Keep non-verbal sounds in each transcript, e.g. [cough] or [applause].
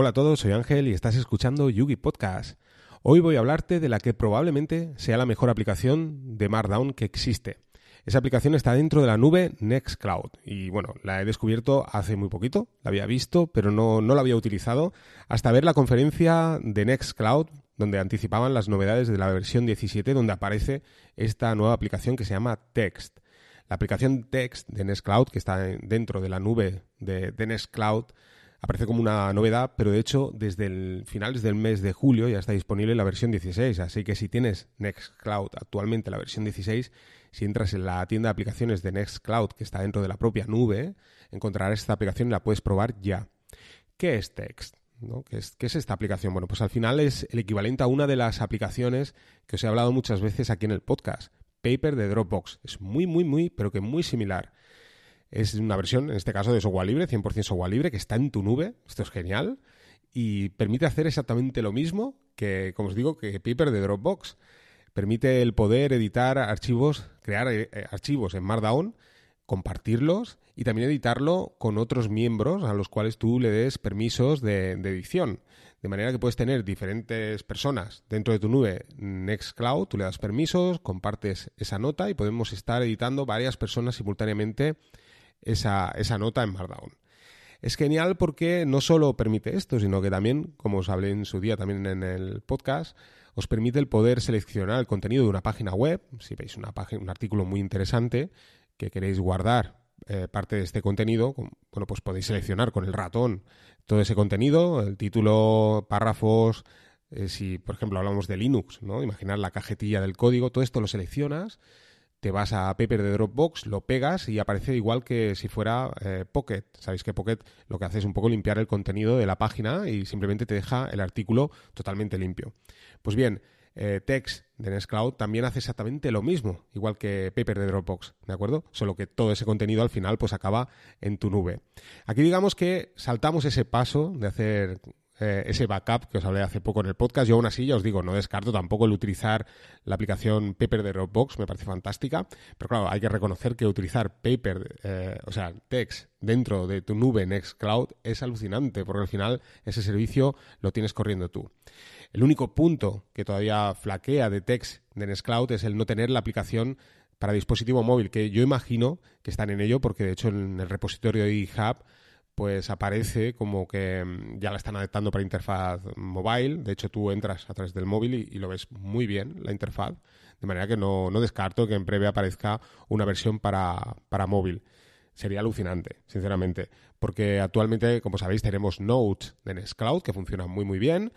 Hola a todos, soy Ángel y estás escuchando Yugi Podcast. Hoy voy a hablarte de la que probablemente sea la mejor aplicación de Markdown que existe. Esa aplicación está dentro de la nube Nextcloud y bueno, la he descubierto hace muy poquito, la había visto, pero no, no la había utilizado hasta ver la conferencia de Nextcloud donde anticipaban las novedades de la versión 17 donde aparece esta nueva aplicación que se llama Text. La aplicación Text de Nextcloud, que está dentro de la nube de, de Nextcloud, aparece como una novedad, pero de hecho desde el finales del mes de julio ya está disponible la versión 16, así que si tienes Nextcloud actualmente la versión 16, si entras en la tienda de aplicaciones de Nextcloud que está dentro de la propia nube, encontrarás esta aplicación y la puedes probar ya. ¿Qué es Text? ¿Qué, es, ¿Qué, es, esta aplicación? Bueno, pues al final es el equivalente a una de las aplicaciones que os he hablado muchas veces aquí en el podcast, Paper de Dropbox. Es muy, muy, muy, pero que muy similar. Es una versión, en este caso, de software libre, 100% software libre, que está en tu nube. Esto es genial. Y permite hacer exactamente lo mismo que, como os digo, que Paper de Dropbox. Permite el poder editar archivos, crear eh, archivos en Markdown, compartirlos y también editarlo con otros miembros a los cuales tú le des permisos de edición. De manera que puedes tener diferentes personas dentro de tu nube Nextcloud, tú le das permisos, compartes esa nota y podemos estar editando varias personas simultáneamente esa, esa nota en Markdown. Es genial porque no solo permite esto, sino que también, como os hablé en su día también en el podcast, os permite el poder seleccionar el contenido de una página web. Si veis una página, un artículo muy interesante que queréis guardar eh, parte de este contenido, bueno, pues podéis seleccionar con el ratón todo ese contenido, el título, párrafos, eh, si por ejemplo hablamos de Linux, ¿no? Imaginar la cajetilla del código, todo esto lo seleccionas te vas a Paper de Dropbox, lo pegas y aparece igual que si fuera eh, Pocket. Sabéis que Pocket lo que hace es un poco limpiar el contenido de la página y simplemente te deja el artículo totalmente limpio. Pues bien, eh, Text de Nextcloud también hace exactamente lo mismo, igual que Paper de Dropbox, ¿de acuerdo? Solo que todo ese contenido al final pues acaba en tu nube. Aquí digamos que saltamos ese paso de hacer eh, ese backup que os hablé hace poco en el podcast. Yo aún así ya os digo, no descarto tampoco el utilizar la aplicación Paper de Dropbox, me parece fantástica, pero claro, hay que reconocer que utilizar Paper, eh, o sea, Text dentro de tu nube Nextcloud es alucinante, porque al final ese servicio lo tienes corriendo tú. El único punto que todavía flaquea de Text de Nextcloud es el no tener la aplicación para dispositivo móvil, que yo imagino que están en ello, porque de hecho en el repositorio de GitHub pues aparece como que mm, ya la están adaptando para interfaz mobile. De hecho, tú entras a través del móvil y, lo ves muy bien, la interfaz. De manera que no, descarto que en breve aparezca una versión para, móvil. Sería alucinante, sinceramente. Porque actualmente, como sabéis, tenemos Notes de Nextcloud que funciona muy, muy bien.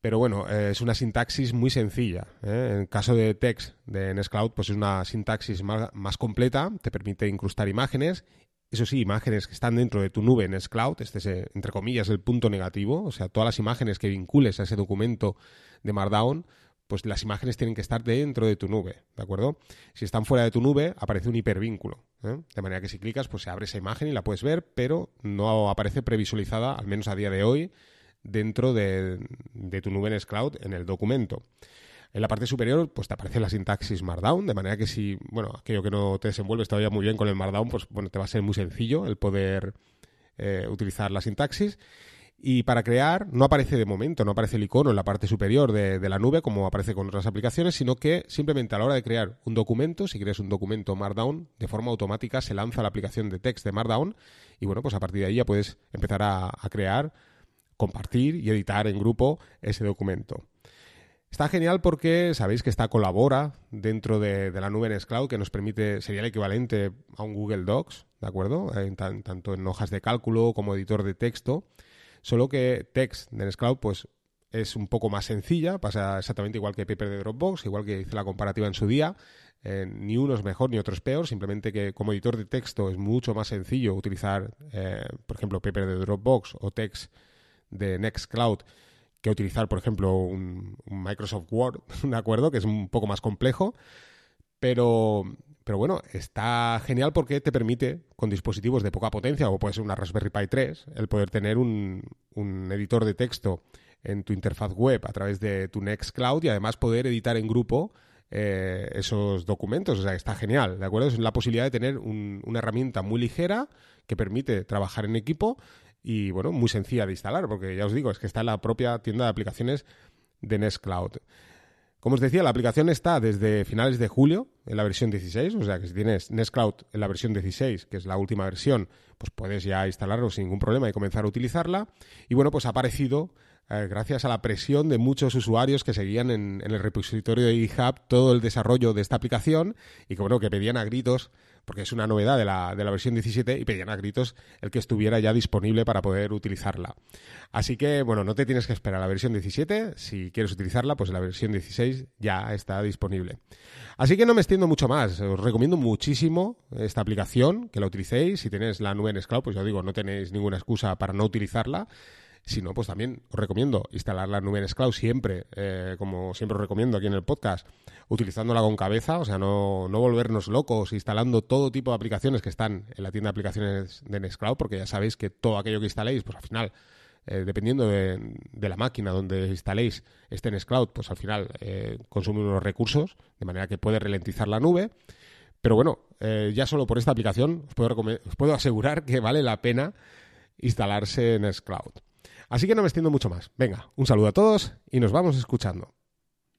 Pero bueno, eh, es una sintaxis muy sencilla. ¿eh? En caso de text de Nextcloud, pues es una sintaxis más, más, completa, te permite incrustar imágenes eso sí, imágenes que están dentro de tu nube en Cloud, este es, eh, entre comillas, el punto negativo, o sea, todas las imágenes que vincules a ese documento de Markdown, pues las imágenes tienen que estar dentro de tu nube, ¿de acuerdo? Si están fuera de tu nube, aparece un hipervínculo, ¿eh? de manera que si clicas, pues se abre esa imagen y la puedes ver, pero no aparece previsualizada, al menos a día de hoy, dentro de, de tu nube en Cloud en el documento. En la parte superior, pues te aparece la sintaxis Markdown, de manera que si, bueno, aquello que no te desenvuelves todavía muy bien con el Markdown, pues bueno, te va a ser muy sencillo el poder eh, utilizar la sintaxis. Y para crear, no aparece de momento, no aparece el icono en la parte superior de, la nube como aparece con otras aplicaciones, sino que simplemente a la hora de crear un documento, si creas un documento Markdown, de forma automática se lanza la aplicación de text de Markdown y bueno, pues a partir de ahí ya puedes empezar a crear, compartir y editar en grupo ese documento. Está genial porque sabéis que está colabora dentro de, la nube Nextcloud que nos permite, sería el equivalente a un Google Docs, ¿de acuerdo? tanto en hojas de cálculo como editor de texto. Solo que Text de Nextcloud pues es un poco más sencilla, pasa exactamente igual que Paper de Dropbox, igual que hice la comparativa en su día. Eh, ni uno es mejor ni otro es peor, simplemente que como editor de texto es mucho más sencillo utilizar, eh, por ejemplo, Paper de Dropbox o Text de Nextcloud que utilizar, por ejemplo, un, Microsoft Word, [laughs] ¿de acuerdo? Que es un poco más complejo, pero, pero bueno, está genial porque te permite, con dispositivos de poca potencia, o puede ser una Raspberry Pi 3, el poder tener un, editor de texto en tu interfaz web a través de tu Nextcloud y además poder editar en grupo eh, esos documentos. O sea, está genial, ¿de acuerdo? Es la posibilidad de tener una herramienta muy ligera que permite trabajar en equipo y bueno, muy sencilla de instalar, porque ya os digo, es que está en la propia tienda de aplicaciones de Nextcloud. Como os decía, la aplicación está desde finales de julio en la versión 16, o sea que si tienes Nextcloud en la versión 16, que es la última versión, pues puedes ya instalarlo sin ningún problema y comenzar a utilizarla. Y bueno, pues ha aparecido eh, gracias a la presión de muchos usuarios que seguían en, en, el repositorio de GitHub todo el desarrollo de esta aplicación y que bueno, que pedían a gritos porque es una novedad de la, de la versión 17 y pedían a gritos el que estuviera ya disponible para poder utilizarla. Así que, bueno, no te tienes que esperar a la versión 17, si quieres utilizarla, pues la versión 16 ya está disponible. Así que no me extiendo mucho más, os recomiendo muchísimo esta aplicación, que la utilicéis, si tenéis la nube en Cloud, pues ya digo, no tenéis ninguna excusa para no utilizarla. Si no, pues también os recomiendo instalar la nube en Cloud siempre, eh, como siempre os recomiendo aquí en el podcast, utilizándola con cabeza, o sea, no, no, volvernos locos instalando todo tipo de aplicaciones que están en la tienda de aplicaciones de Nextcloud, porque ya sabéis que todo aquello que instaléis, pues al final, eh, dependiendo de, la máquina donde instaléis este Nextcloud, pues al final eh, consume unos recursos, de manera que puede ralentizar la nube. Pero bueno, ya solo por esta aplicación os puedo, os puedo asegurar que vale la pena instalarse en Nextcloud. Así que no me extiendo mucho más. Venga, un saludo a todos y nos vamos escuchando.